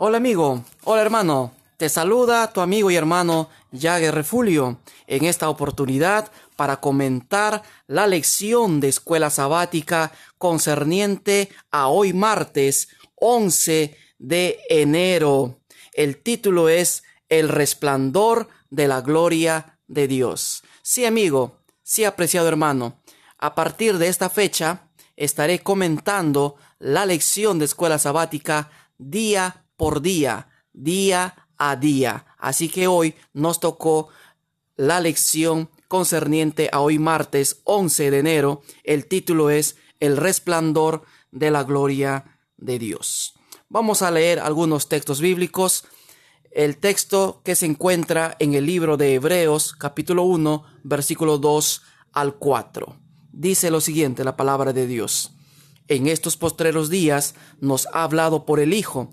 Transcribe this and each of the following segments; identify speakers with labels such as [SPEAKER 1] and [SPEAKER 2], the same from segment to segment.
[SPEAKER 1] Hola amigo, hola hermano, te saluda tu amigo y hermano Jagger Refulio en esta oportunidad para comentar la lección de escuela sabática concerniente a hoy martes 11 de enero. El título es El resplandor de la gloria de Dios. Sí amigo, sí apreciado hermano, a partir de esta fecha estaré comentando la lección de escuela sabática día por día, día a día. Así que hoy nos tocó la lección concerniente a hoy martes 11 de enero. El título es El resplandor de la gloria de Dios. Vamos a leer algunos textos bíblicos. El texto que se encuentra en el libro de Hebreos capítulo 1 versículo 2 al 4. Dice lo siguiente la palabra de Dios. En estos postreros días nos ha hablado por el Hijo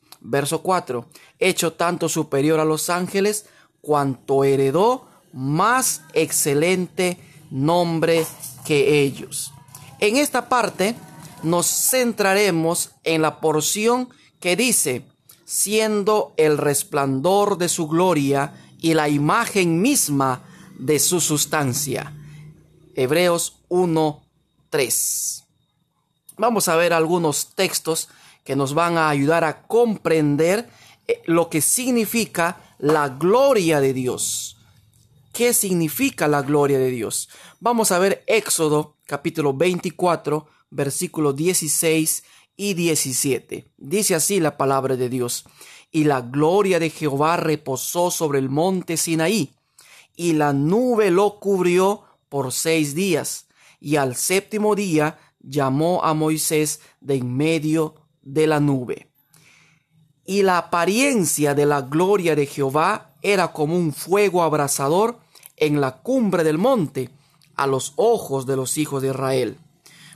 [SPEAKER 1] Verso 4. Hecho tanto superior a los ángeles, cuanto heredó más excelente nombre que ellos. En esta parte nos centraremos en la porción que dice, siendo el resplandor de su gloria y la imagen misma de su sustancia. Hebreos 1.3. Vamos a ver algunos textos que nos van a ayudar a comprender eh, lo que significa la gloria de Dios. ¿Qué significa la gloria de Dios? Vamos a ver Éxodo capítulo 24, versículos 16 y 17. Dice así la palabra de Dios. Y la gloria de Jehová reposó sobre el monte Sinaí, y la nube lo cubrió por seis días, y al séptimo día llamó a Moisés de en medio de la nube. Y la apariencia de la gloria de Jehová era como un fuego abrasador en la cumbre del monte a los ojos de los hijos de Israel.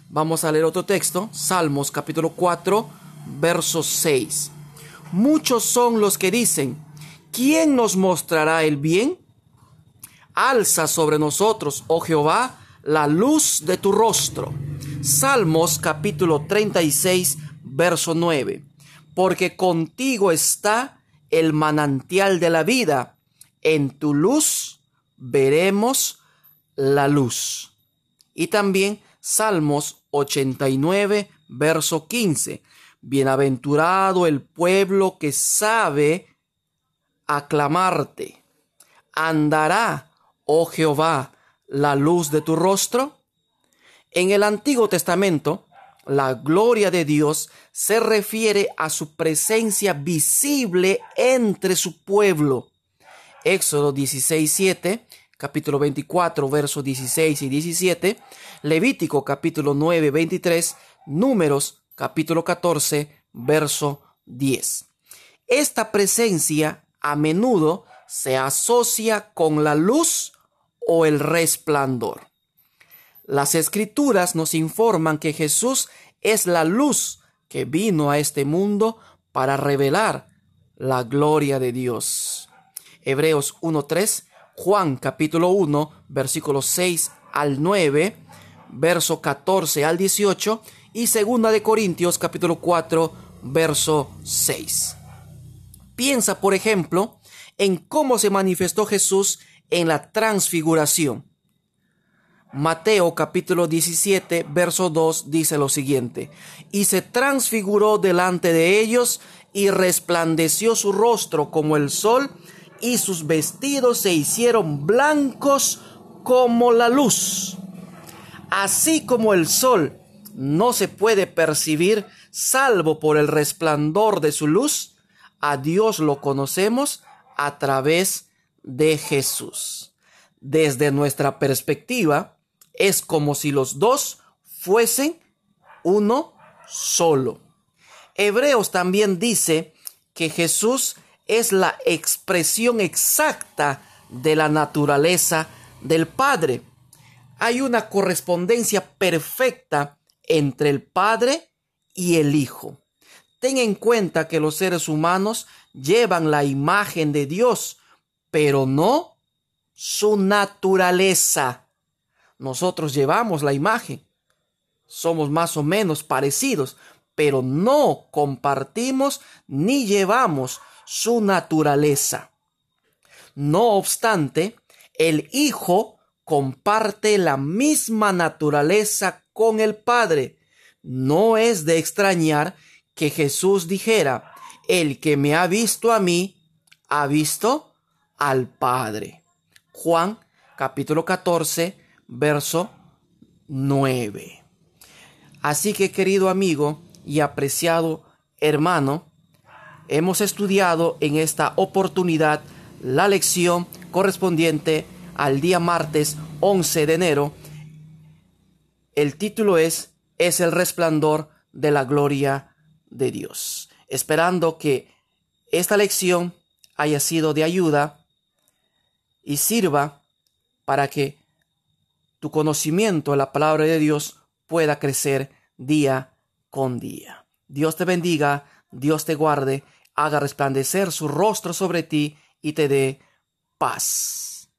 [SPEAKER 1] Vamos a leer otro texto, Salmos capítulo 4, verso 6. Muchos son los que dicen, ¿quién nos mostrará el bien? Alza sobre nosotros, oh Jehová, la luz de tu rostro. Salmos capítulo 36, verso 9. Porque contigo está el manantial de la vida. En tu luz veremos la luz. Y también Salmos 89, verso 15. Bienaventurado el pueblo que sabe aclamarte. Andará, oh Jehová, la luz de tu rostro. En el Antiguo Testamento, la gloria de Dios se refiere a su presencia visible entre su pueblo. Éxodo 16, 7, capítulo 24, versos 16 y 17, Levítico capítulo 9, 23, Números capítulo 14, verso 10. Esta presencia a menudo se asocia con la luz o el resplandor. Las escrituras nos informan que Jesús es la luz que vino a este mundo para revelar la gloria de Dios. Hebreos 1.3, Juan capítulo 1, versículos 6 al 9, verso 14 al 18 y segunda de Corintios capítulo 4, verso 6. Piensa, por ejemplo, en cómo se manifestó Jesús en la transfiguración. Mateo capítulo 17, verso 2 dice lo siguiente, y se transfiguró delante de ellos y resplandeció su rostro como el sol y sus vestidos se hicieron blancos como la luz. Así como el sol no se puede percibir salvo por el resplandor de su luz, a Dios lo conocemos a través de Jesús. Desde nuestra perspectiva, es como si los dos fuesen uno solo. Hebreos también dice que Jesús es la expresión exacta de la naturaleza del Padre. Hay una correspondencia perfecta entre el Padre y el Hijo. Ten en cuenta que los seres humanos llevan la imagen de Dios, pero no su naturaleza. Nosotros llevamos la imagen. Somos más o menos parecidos, pero no compartimos ni llevamos su naturaleza. No obstante, el Hijo comparte la misma naturaleza con el Padre. No es de extrañar que Jesús dijera, el que me ha visto a mí, ha visto al Padre. Juan capítulo 14, verso 9. Así que querido amigo y apreciado hermano, hemos estudiado en esta oportunidad la lección correspondiente al día martes 11 de enero. El título es Es el resplandor de la gloria de Dios. Esperando que esta lección haya sido de ayuda y sirva para que tu conocimiento de la palabra de Dios pueda crecer día con día. Dios te bendiga, Dios te guarde, haga resplandecer su rostro sobre ti y te dé paz.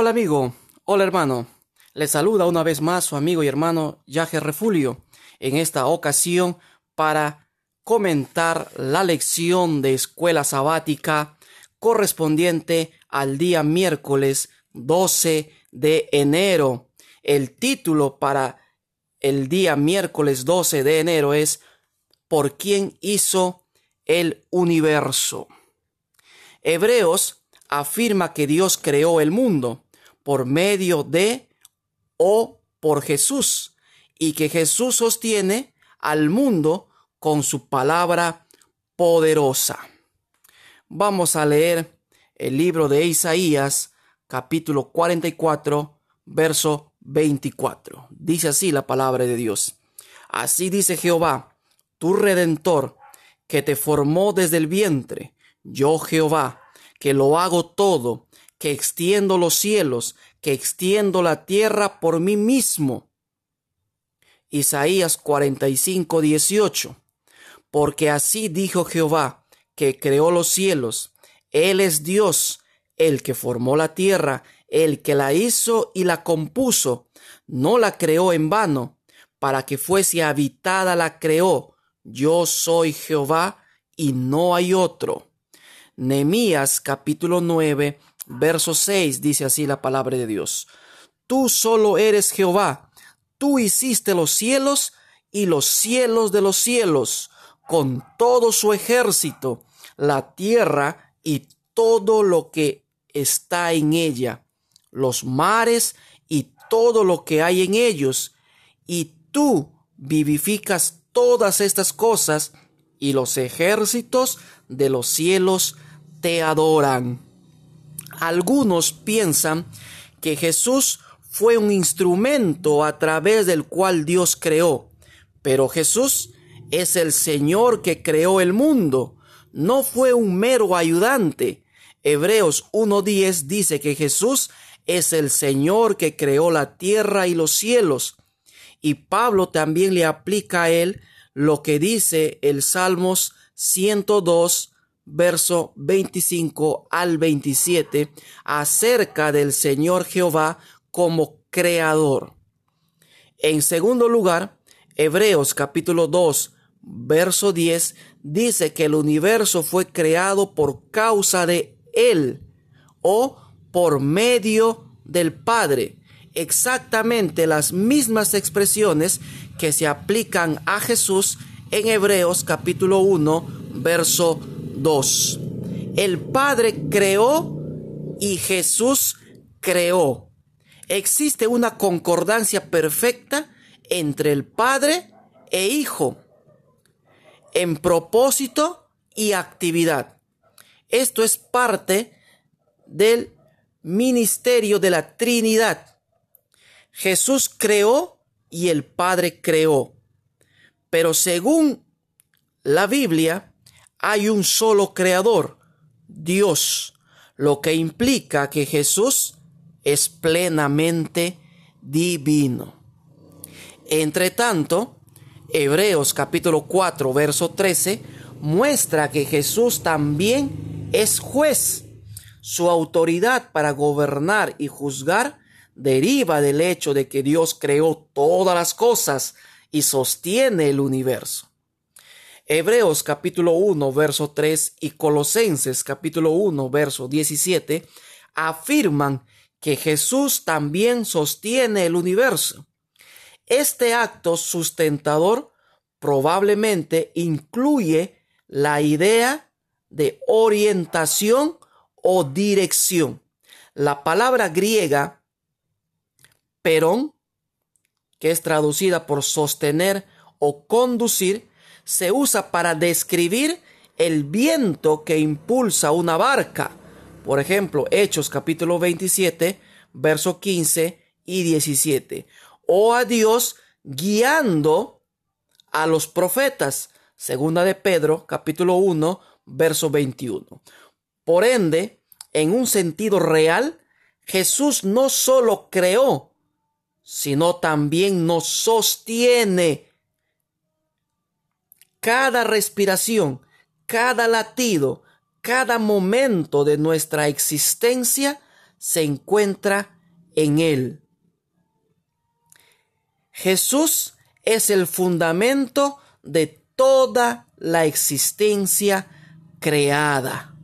[SPEAKER 1] Hola amigo, hola hermano. Le saluda una vez más su amigo y hermano Yaje Refulio, en esta ocasión para comentar la lección de escuela sabática correspondiente al día miércoles 12 de enero. El título para el día miércoles 12 de enero es ¿Por quién hizo el universo? Hebreos afirma que Dios creó el mundo por medio de o por Jesús y que Jesús sostiene al mundo con su palabra poderosa. Vamos a leer el libro de Isaías capítulo 44 verso 24. Dice así la palabra de Dios. Así dice Jehová, tu redentor, que te formó desde el vientre, yo Jehová, que lo hago todo, que extiendo los cielos, que extiendo la tierra por mí mismo. Isaías 45, 18. Porque así dijo Jehová, que creó los cielos. Él es Dios, el que formó la tierra, el que la hizo y la compuso. No la creó en vano, para que fuese habitada la creó. Yo soy Jehová y no hay otro. Nehemías capítulo 9, verso 6 dice así la palabra de Dios. Tú solo eres Jehová, tú hiciste los cielos y los cielos de los cielos, con todo su ejército, la tierra y todo lo que está en ella, los mares y todo lo que hay en ellos, y tú vivificas todas estas cosas, y los ejércitos de los cielos te adoran. Algunos piensan que Jesús fue un instrumento a través del cual Dios creó, pero Jesús es el Señor que creó el mundo, no fue un mero ayudante. Hebreos 1.10 dice que Jesús es el Señor que creó la tierra y los cielos. Y Pablo también le aplica a él lo que dice el Salmos 102, verso 25 al 27, acerca del Señor Jehová como creador. En segundo lugar, Hebreos capítulo 2, verso 10, dice que el universo fue creado por causa de Él o por medio del Padre. Exactamente las mismas expresiones que se aplican a Jesús en Hebreos capítulo 1, verso 2. El Padre creó y Jesús creó. Existe una concordancia perfecta entre el Padre e Hijo en propósito y actividad. Esto es parte del ministerio de la Trinidad. Jesús creó y el Padre creó. Pero según la Biblia, hay un solo creador, Dios, lo que implica que Jesús es plenamente divino. Entre tanto, Hebreos capítulo 4, verso 13, muestra que Jesús también es juez. Su autoridad para gobernar y juzgar deriva del hecho de que Dios creó todas las cosas y sostiene el universo. Hebreos capítulo 1, verso 3 y Colosenses capítulo 1, verso 17 afirman que Jesús también sostiene el universo. Este acto sustentador probablemente incluye la idea de orientación o dirección. La palabra griega perón, que es traducida por sostener o conducir, se usa para describir el viento que impulsa una barca. Por ejemplo, Hechos capítulo 27, verso 15 y 17 o a Dios guiando a los profetas. Segunda de Pedro, capítulo 1, verso 21. Por ende, en un sentido real, Jesús no solo creó, sino también nos sostiene. Cada respiración, cada latido, cada momento de nuestra existencia se encuentra en Él. Jesús es el fundamento de toda la existencia creada.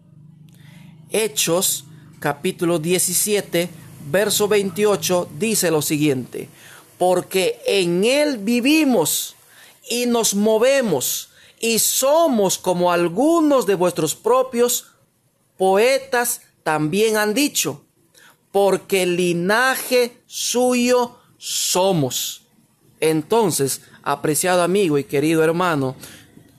[SPEAKER 1] Hechos capítulo 17, verso 28 dice lo siguiente, porque en Él vivimos y nos movemos y somos como algunos de vuestros propios poetas también han dicho, porque linaje suyo somos. Entonces, apreciado amigo y querido hermano,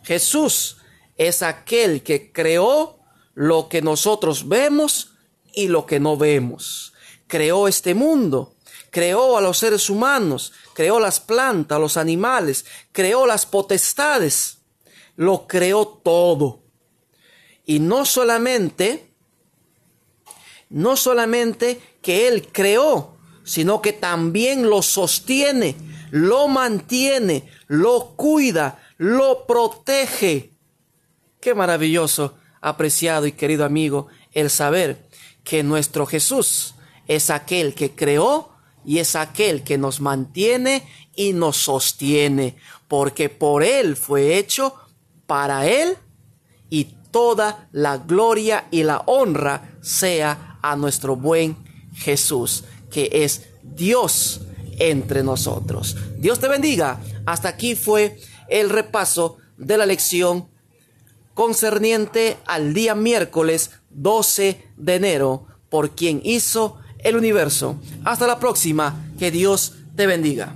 [SPEAKER 1] Jesús es aquel que creó lo que nosotros vemos y lo que no vemos. Creó este mundo, creó a los seres humanos, creó las plantas, los animales, creó las potestades, lo creó todo. Y no solamente, no solamente que Él creó, sino que también lo sostiene, lo mantiene, lo cuida, lo protege. Qué maravilloso, apreciado y querido amigo, el saber que nuestro Jesús es aquel que creó y es aquel que nos mantiene y nos sostiene, porque por Él fue hecho, para Él, y toda la gloria y la honra sea a nuestro buen Jesús, que es Dios entre nosotros. Dios te bendiga. Hasta aquí fue el repaso de la lección concerniente al día miércoles 12 de enero por quien hizo el universo. Hasta la próxima. Que Dios te bendiga.